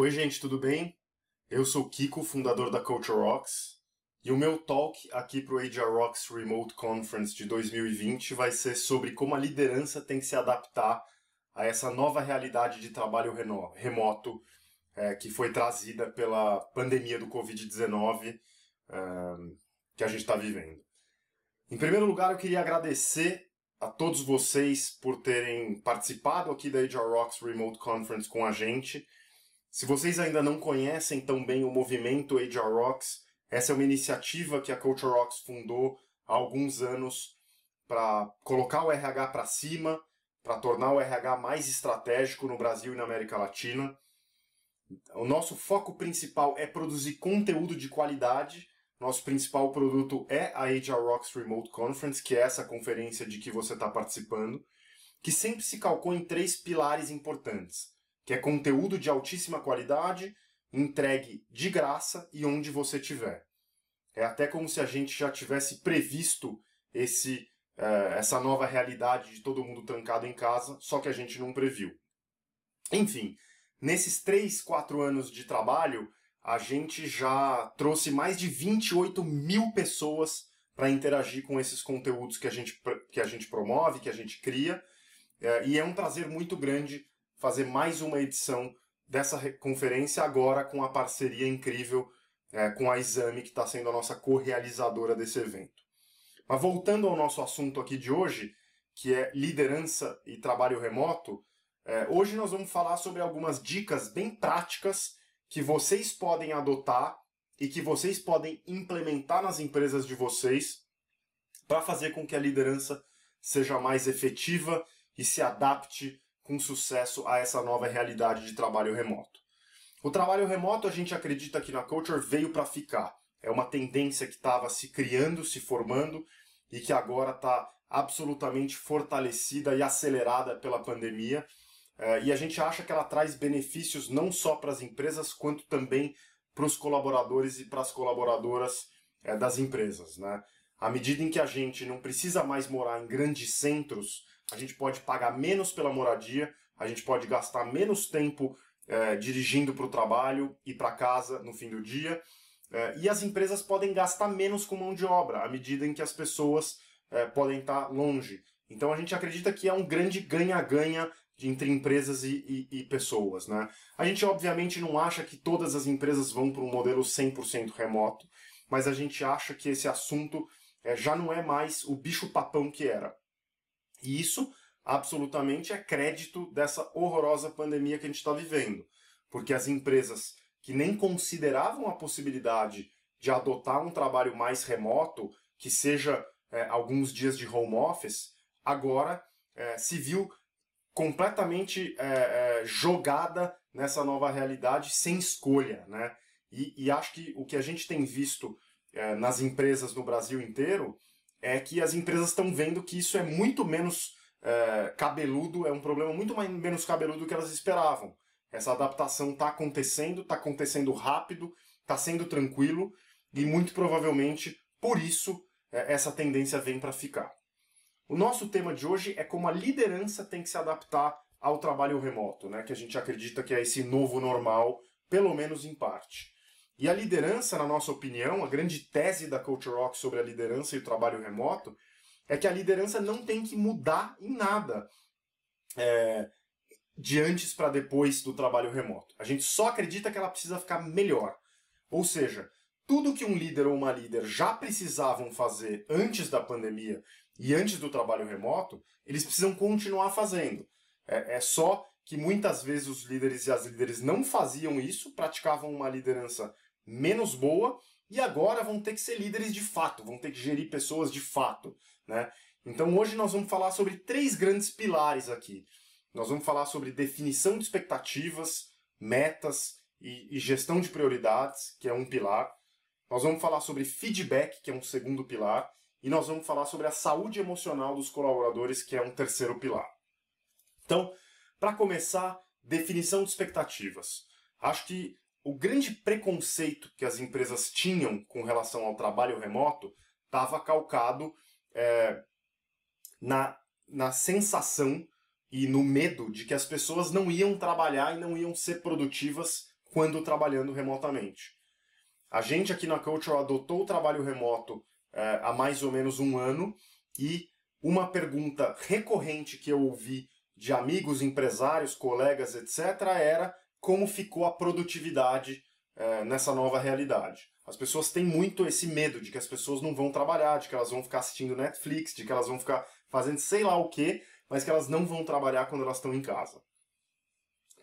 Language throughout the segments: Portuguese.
Oi, gente, tudo bem? Eu sou Kiko, fundador da Culture Rocks, e o meu talk aqui para o HR Rocks Remote Conference de 2020 vai ser sobre como a liderança tem que se adaptar a essa nova realidade de trabalho remoto é, que foi trazida pela pandemia do Covid-19 é, que a gente está vivendo. Em primeiro lugar, eu queria agradecer a todos vocês por terem participado aqui da HR Rocks Remote Conference com a gente. Se vocês ainda não conhecem tão bem o movimento HR Rocks, essa é uma iniciativa que a Culture Rocks fundou há alguns anos para colocar o RH para cima, para tornar o RH mais estratégico no Brasil e na América Latina. O nosso foco principal é produzir conteúdo de qualidade. Nosso principal produto é a HR Rocks Remote Conference, que é essa conferência de que você está participando, que sempre se calcou em três pilares importantes que é conteúdo de altíssima qualidade, entregue de graça e onde você tiver. É até como se a gente já tivesse previsto esse, uh, essa nova realidade de todo mundo trancado em casa, só que a gente não previu. Enfim, nesses 3, 4 anos de trabalho, a gente já trouxe mais de 28 mil pessoas para interagir com esses conteúdos que a gente, que a gente promove, que a gente cria. Uh, e é um prazer muito grande fazer mais uma edição dessa conferência agora com a parceria incrível é, com a Exame, que está sendo a nossa co-realizadora desse evento. Mas voltando ao nosso assunto aqui de hoje, que é liderança e trabalho remoto, é, hoje nós vamos falar sobre algumas dicas bem práticas que vocês podem adotar e que vocês podem implementar nas empresas de vocês para fazer com que a liderança seja mais efetiva e se adapte com sucesso a essa nova realidade de trabalho remoto. O trabalho remoto, a gente acredita que na Culture veio para ficar. É uma tendência que estava se criando, se formando e que agora está absolutamente fortalecida e acelerada pela pandemia. É, e a gente acha que ela traz benefícios não só para as empresas, quanto também para os colaboradores e para as colaboradoras é, das empresas. Né? À medida em que a gente não precisa mais morar em grandes centros a gente pode pagar menos pela moradia, a gente pode gastar menos tempo é, dirigindo para o trabalho e para casa no fim do dia, é, e as empresas podem gastar menos com mão de obra à medida em que as pessoas é, podem estar longe. Então a gente acredita que é um grande ganha-ganha entre empresas e, e, e, pessoas. Né? A gente obviamente não acha que todas as empresas vão para um modelo 100% remoto, mas a gente acha que esse assunto é, já não é mais o bicho-papão que era. E isso absolutamente é crédito dessa horrorosa pandemia que a gente está vivendo. Porque as empresas que nem consideravam a possibilidade de adotar um trabalho mais remoto, que seja é, alguns dias de home office, agora é, se viu completamente é, é jogada nessa nova realidade sem escolha. Né? E, e, acho que o que a gente tem visto é, nas empresas no Brasil inteiro é que as empresas estão vendo que isso é muito menos é, cabeludo, é um problema muito mais, menos cabeludo do que elas esperavam. Essa adaptação está acontecendo, está acontecendo rápido, está sendo tranquilo e muito provavelmente por isso é, essa tendência vem para ficar. O nosso tema de hoje é como a liderança tem que se adaptar ao trabalho remoto, né? que a gente acredita que é esse novo normal, pelo menos em parte. E a liderança, na nossa opinião, a grande tese da Culture Rock sobre a liderança e o trabalho remoto é que a liderança não tem que mudar em nada é, de antes para depois do trabalho remoto. A gente só acredita que ela precisa ficar melhor. Ou seja, tudo que um líder ou uma líder já precisavam fazer antes da pandemia e antes do trabalho remoto, eles precisam continuar fazendo. É, é só que muitas vezes os líderes e as líderes não faziam isso, praticavam uma liderança menos boa e agora vão ter que ser líderes de fato, vão ter que gerir pessoas de fato. Né? Então hoje nós vamos falar sobre três grandes pilares aqui. Nós vamos falar sobre definição de expectativas, metas e, e gestão de prioridades, que é um pilar. Nós vamos falar sobre feedback, que é um segundo pilar. E nós vamos falar sobre a saúde emocional dos colaboradores, que é um terceiro pilar. Então, para começar, definição de expectativas. Acho que o grande preconceito que as empresas tinham com relação ao trabalho remoto estava calcado é, na, na sensação e no medo de que as pessoas não iam trabalhar e não iam ser produtivas quando trabalhando remotamente. A gente aqui na Culture adotou o trabalho remoto é, há mais ou menos um ano e uma pergunta recorrente que eu ouvi de amigos, empresários, colegas, etc., era como ficou a produtividade é, nessa nova realidade. As pessoas têm muito esse medo de que as pessoas não vão trabalhar, de que elas vão ficar assistindo Netflix, de que elas vão ficar fazendo sei lá o que, mas que elas não vão trabalhar quando elas estão em casa.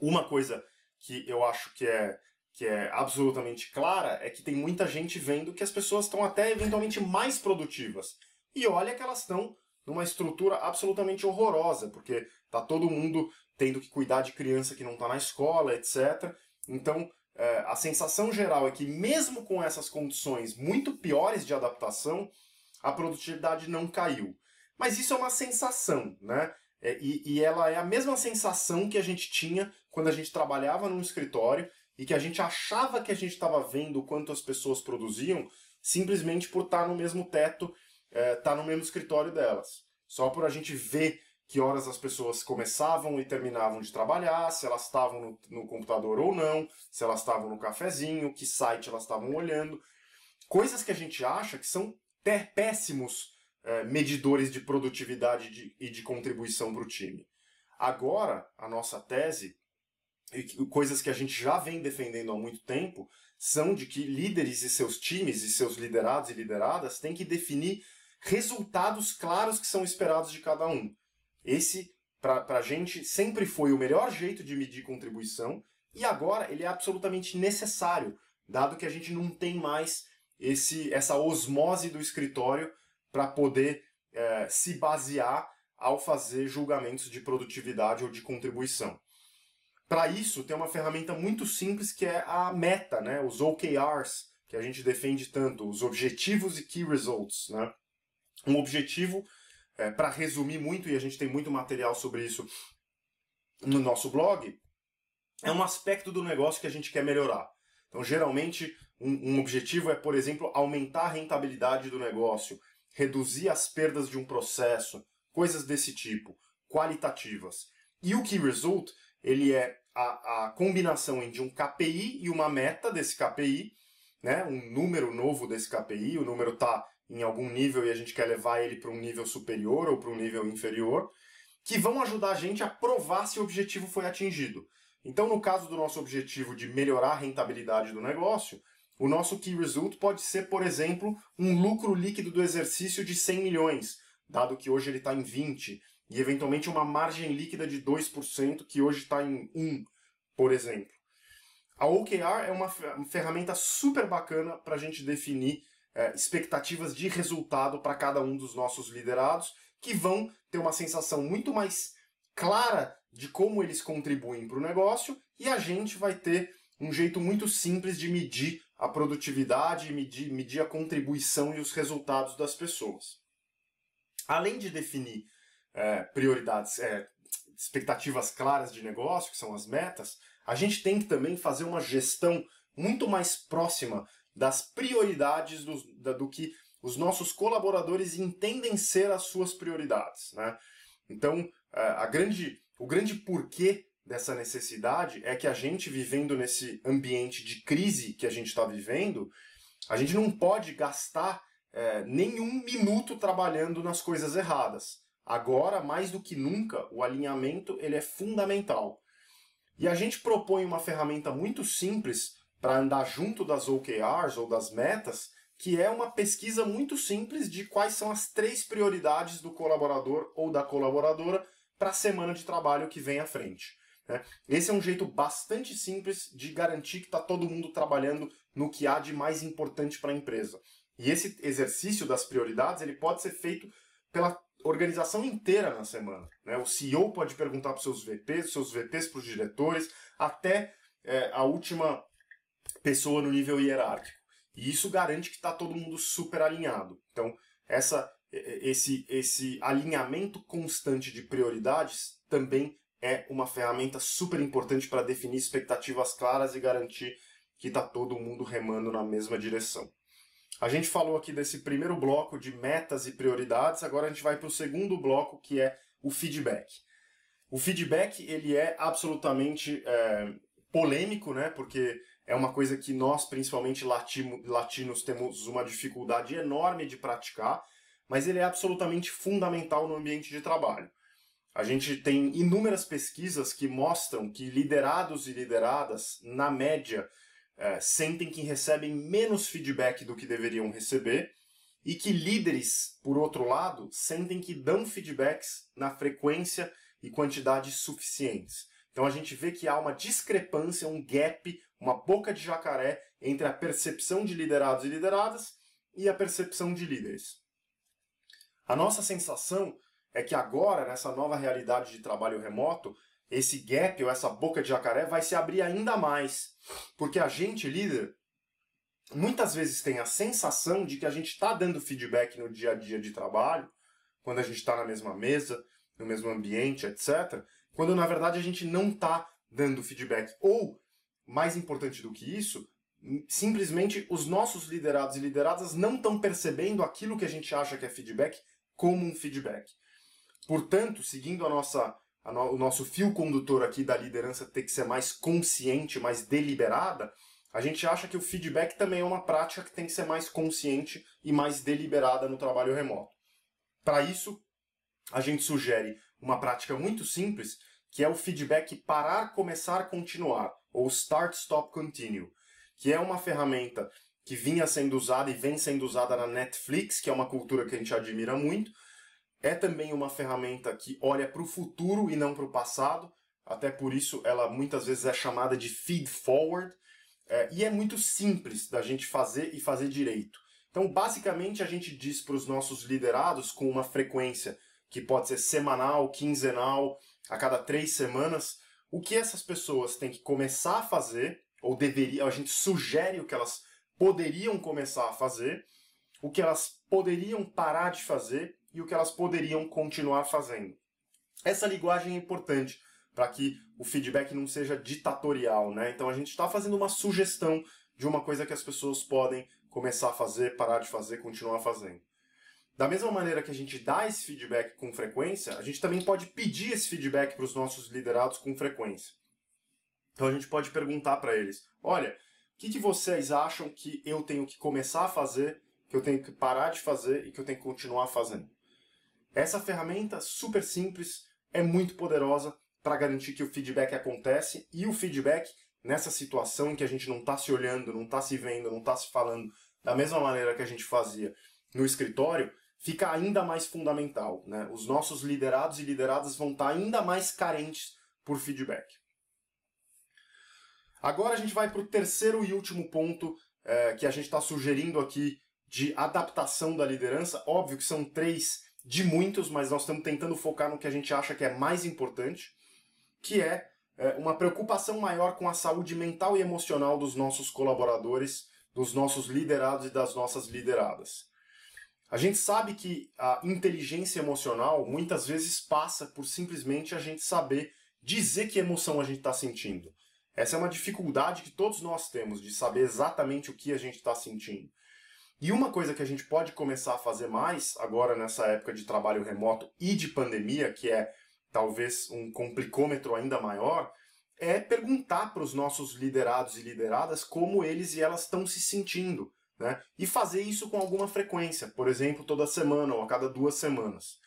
Uma coisa que eu acho que é, que é absolutamente clara é que tem muita gente vendo que as pessoas estão até eventualmente mais produtivas. E olha que elas estão numa estrutura absolutamente horrorosa, porque tá todo mundo tendo que cuidar de criança que não está na escola, etc. Então, é, a sensação geral é que, mesmo com essas condições muito piores de adaptação, a produtividade não caiu. Mas isso é uma sensação, né? É, e, e ela é a mesma sensação que a gente tinha quando a gente trabalhava num escritório e que a gente achava que a gente estava vendo o quanto as pessoas produziam simplesmente por estar tá no mesmo teto, estar é, no mesmo escritório delas. Só por a gente ver que horas as pessoas começavam e terminavam de trabalhar, se elas estavam no, no computador ou não, se elas estavam no cafezinho, que site elas estavam olhando. Coisas que a gente acha que são péssimos é, medidores de produtividade de, e de contribuição para o time. Agora, a nossa tese, e coisas que a gente já vem defendendo há muito tempo, são de que líderes e seus times e seus liderados e lideradas têm que definir resultados claros que são esperados de cada um. Esse, para a gente, sempre foi o melhor jeito de medir contribuição e agora ele é absolutamente necessário, dado que a gente não tem mais esse, essa osmose do escritório para poder é, se basear ao fazer julgamentos de produtividade ou de contribuição. Para isso, tem uma ferramenta muito simples que é a meta, né? os OKRs, que a gente defende tanto, os objetivos e key results. Né? Um objetivo é, para resumir muito, e a gente tem muito material sobre isso no nosso blog, é um aspecto do negócio que a gente quer melhorar. Então, geralmente, um, um objetivo é, por exemplo, aumentar a rentabilidade do negócio, reduzir as perdas de um processo, coisas desse tipo, qualitativas. E o Key Result, ele é a, a combinação entre um KPI e uma meta desse KPI, né, um número novo desse KPI, o número está em algum nível e a gente quer levar ele para um nível superior ou para um nível inferior, que vão ajudar a gente a provar se o objetivo foi atingido. Então, no caso do nosso objetivo de melhorar a rentabilidade do negócio, o nosso key result pode ser, por exemplo, um lucro líquido do exercício de 100 milhões, dado que hoje ele está em 20, e eventualmente uma margem líquida de 2%, que hoje está em 1, por exemplo. A OKR é uma ferramenta super bacana para a gente definir é, expectativas de resultado para cada um dos nossos liderados, que vão ter uma sensação muito mais clara de como eles contribuem para o negócio, e a gente vai ter um jeito muito simples de medir a produtividade, medir, medir a contribuição e os resultados das pessoas. Além de definir é, prioridades, é, expectativas claras de negócio, que são as metas, a gente tem que também fazer uma gestão muito mais próxima das prioridades do, da, do que os nossos colaboradores entendem ser as suas prioridades. Né? Então, é, a grande, o grande porquê dessa necessidade é que a gente, vivendo nesse ambiente de crise que a gente está vivendo, a gente não pode gastar é, nenhum minuto trabalhando nas coisas erradas. Agora, mais do que nunca, o alinhamento ele é fundamental. E a gente propõe uma ferramenta muito simples para andar junto das OKRs ou das metas, que é uma pesquisa muito simples de quais são as três prioridades do colaborador ou da colaboradora para a semana de trabalho que vem à frente. Né? Esse é um jeito bastante simples de garantir que está todo mundo trabalhando no que há de mais importante para a empresa. E esse exercício das prioridades ele pode ser feito pela organização inteira na semana. Né? O CEO pode perguntar para os seus VPs, seus VPs para os diretores, até é, a última pessoa no nível hierárquico. E isso garante que está todo mundo super alinhado. Então, essa, esse, esse alinhamento constante de prioridades também é uma ferramenta super importante para definir expectativas claras e garantir que está todo mundo remando na mesma direção. A gente falou aqui desse primeiro bloco de metas e prioridades, agora a gente vai para o segundo bloco que é o feedback. O feedback ele é absolutamente é, polêmico, né? Porque é uma coisa que nós, principalmente latino, latinos, temos uma dificuldade enorme de praticar, mas ele é absolutamente fundamental no ambiente de trabalho. A gente tem inúmeras pesquisas que mostram que liderados e lideradas, na média, é, sentem que recebem menos feedback do que deveriam receber, e que líderes, por outro lado, sentem que dão feedbacks na frequência e quantidade suficientes. Então a gente vê que há uma discrepância, um gap, uma boca de jacaré entre a percepção de liderados e lideradas e a percepção de líderes. A nossa sensação é que agora, nessa nova realidade de trabalho remoto, esse gap ou essa boca de jacaré vai se abrir ainda mais. Porque a gente, líder, muitas vezes tem a sensação de que a gente está dando feedback no dia a dia de trabalho, quando a gente está na mesma mesa, no mesmo ambiente, etc., quando na verdade a gente não está dando feedback. Ou, mais importante do que isso, simplesmente os nossos liderados e lideradas não estão percebendo aquilo que a gente acha que é feedback como um feedback. Portanto, seguindo a nossa, a no, o nosso fio condutor aqui da liderança ter que ser mais consciente, mais deliberada, a gente acha que o feedback também é uma prática que tem que ser mais consciente e mais deliberada no trabalho remoto. Para isso, a gente sugere uma prática muito simples, que é o feedback parar, começar, continuar, ou Start, Stop, Continue, que é uma ferramenta que vinha sendo usada e vem sendo usada na Netflix, que é uma cultura que a gente admira muito. É também uma ferramenta que olha para o futuro e não para o passado, até por isso ela muitas vezes é chamada de feed forward, é, e é muito simples da gente fazer e fazer direito. Então, basicamente, a gente diz para os nossos liderados com uma frequência que pode ser semanal, quinzenal, a cada três semanas, o que essas pessoas têm que começar a fazer, ou deveria, a gente sugere o que elas poderiam começar a fazer, o que elas poderiam parar de fazer e o que elas poderiam continuar fazendo. Essa linguagem é importante para que o feedback não seja ditatorial, né? Então a gente está fazendo uma sugestão de uma coisa que as pessoas podem começar a fazer, parar de fazer, continuar fazendo. Da mesma maneira que a gente dá esse feedback com frequência, a gente também pode pedir esse feedback para os nossos liderados com frequência. Então a gente pode perguntar para eles: olha, o que, que vocês acham que eu tenho que começar a fazer, que eu tenho que parar de fazer e que eu tenho que continuar fazendo? Essa ferramenta super simples é muito poderosa para garantir que o feedback acontece e o feedback nessa situação em que a gente não está se olhando, não está se vendo, não está se falando da mesma maneira que a gente fazia no escritório, fica ainda mais fundamental. Né? Os nossos liderados e lideradas vão estar ainda mais carentes por feedback. Agora a gente vai para o terceiro e último ponto é, que a gente está sugerindo aqui de adaptação da liderança. Óbvio que são três de muitos, mas nós estamos tentando focar no que a gente acha que é mais importante, que é, é uma preocupação maior com a saúde mental e emocional dos nossos colaboradores, dos nossos liderados e das nossas lideradas. A gente sabe que a inteligência emocional muitas vezes passa por simplesmente a gente saber dizer que emoção a gente está sentindo. Essa é uma dificuldade que todos nós temos de saber exatamente o que a gente está sentindo. E uma coisa que a gente pode começar a fazer mais agora nessa época de trabalho remoto e de pandemia, que é talvez um complicômetro ainda maior, é perguntar para os nossos liderados e lideradas como eles e elas estão se sentindo né? E fazer isso com alguma frequência, por exemplo, toda semana ou a cada duas semanas.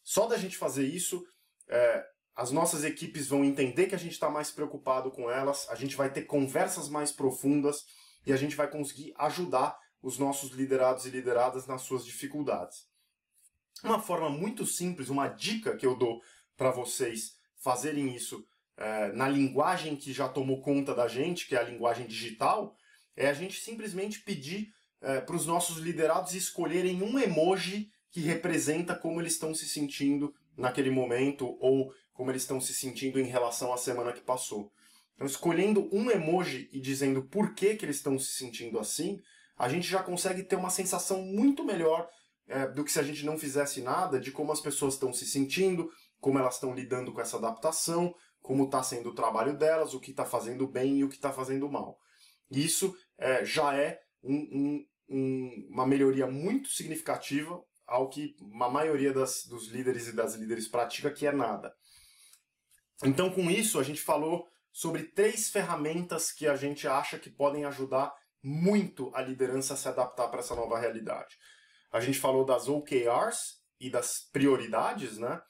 Só da gente fazer isso, é, as nossas equipes vão entender que a gente está mais preocupado com elas, a gente vai ter conversas mais profundas e a gente vai conseguir ajudar os nossos liderados e lideradas nas suas dificuldades. Uma forma muito simples, uma dica que eu dou para vocês fazerem isso é, na linguagem que já tomou conta da gente, que é a linguagem digital, é a gente simplesmente pedir é, para os nossos liderados escolherem um emoji que representa como eles estão se sentindo naquele momento ou como eles estão se sentindo em relação à semana que passou. Então, escolhendo um emoji e dizendo por que, que eles estão se sentindo assim, a gente já consegue ter uma sensação muito melhor é, do que se a gente não fizesse nada de como as pessoas estão se sentindo, como elas estão lidando com essa adaptação, como está sendo o trabalho delas, o que está fazendo bem e o que está fazendo mal. Isso é, já é um, um, um, uma melhoria muito significativa ao que a maioria das, dos líderes e das líderes pratica, que é nada. Então, com isso, a gente falou sobre três ferramentas que a gente acha que podem ajudar muito a liderança a se adaptar para essa nova realidade. A gente falou das OKRs e das prioridades, né?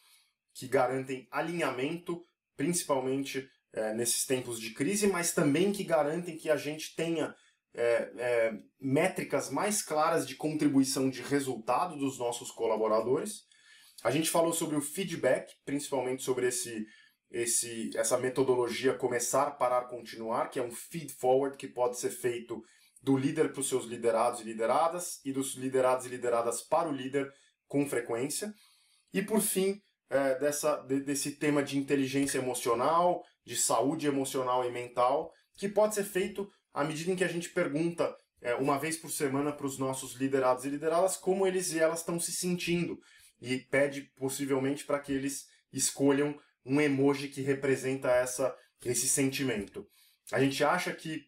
Que garantem alinhamento, principalmente é, nesses tempos de crise, mas também que garantem que a gente tenha é, é, métricas mais claras de contribuição de resultado dos nossos colaboradores. A gente falou sobre o feedback, principalmente sobre esse, esse, essa metodologia começar, parar, continuar, que é um feed forward que pode ser feito do líder para os seus liderados e lideradas e dos liderados e lideradas para o líder com frequência. E por fim, é, dessa, de, desse tema de inteligência emocional, de saúde emocional e mental, que pode ser feito à medida em que a gente pergunta é, uma vez por semana para os nossos liderados e lideradas como eles e elas estão se sentindo e pede possivelmente para que eles escolham um emoji que representa essa, esse sentimento. A gente acha que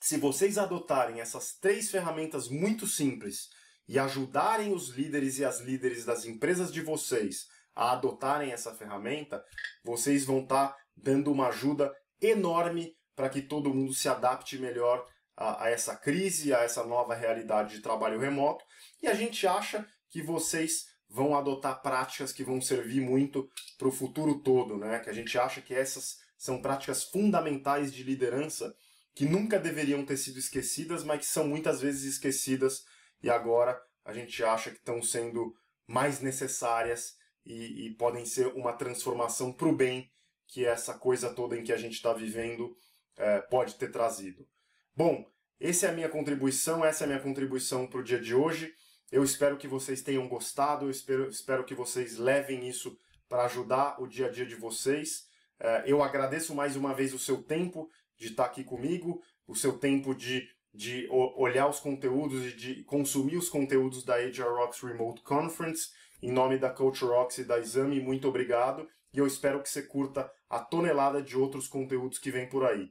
se vocês adotarem essas três ferramentas muito simples e ajudarem os líderes e as líderes das empresas de vocês a adotarem essa ferramenta, vocês vão estar tá dando uma ajuda enorme para que todo mundo se adapte melhor a, a, essa crise, a essa nova realidade de trabalho remoto. E a gente acha que vocês vão adotar práticas que vão servir muito para o futuro todo, né? Que a gente acha que essas são práticas fundamentais de liderança que nunca deveriam ter sido esquecidas, mas que são muitas vezes esquecidas e agora a gente acha que estão sendo mais necessárias e, e podem ser uma transformação para o bem que essa coisa toda em que a gente está vivendo é, pode ter trazido. Bom, essa é a minha contribuição, essa é a minha contribuição para o dia de hoje. Eu espero que vocês tenham gostado, eu espero, espero que vocês levem isso para ajudar o dia a dia de vocês. É, eu agradeço mais uma vez o seu tempo de estar aqui comigo, o seu tempo de, de olhar os conteúdos e de consumir os conteúdos da HR Remote Conference. Em nome da Coach Rocks e da Exame, muito obrigado. E eu espero que você curta a tonelada de outros conteúdos que vem por aí.